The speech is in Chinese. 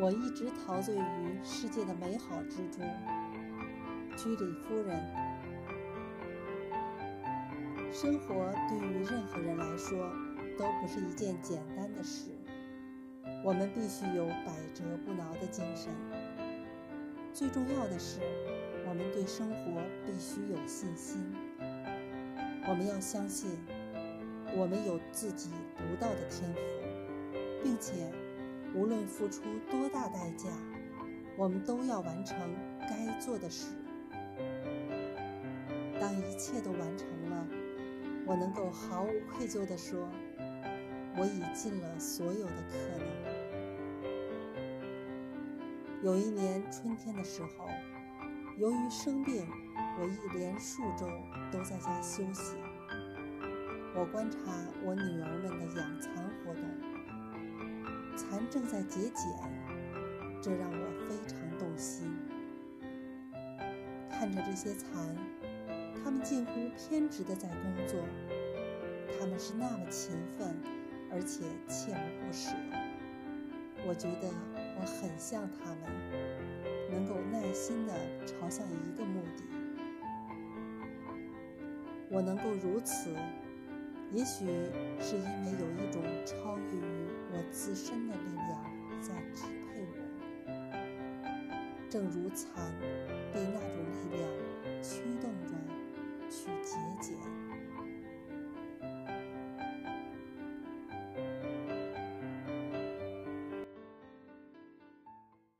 我一直陶醉于世界的美好之中。居里夫人，生活对于任何人来说都不是一件简单的事。我们必须有百折不挠的精神。最重要的是，我们对生活必须有信心。我们要相信，我们有自己独到的天赋，并且。无论付出多大代价，我们都要完成该做的事。当一切都完成了，我能够毫无愧疚地说，我已尽了所有的可能。有一年春天的时候，由于生病，我一连数周都在家休息。我观察我女儿们的养蚕活动。蚕正在节俭，这让我非常动心。看着这些蚕，它们近乎偏执地在工作，它们是那么勤奋，而且锲而不舍。我觉得我很像它们，能够耐心地朝向一个目的。我能够如此。也许是因为正如蚕被那种力量驱动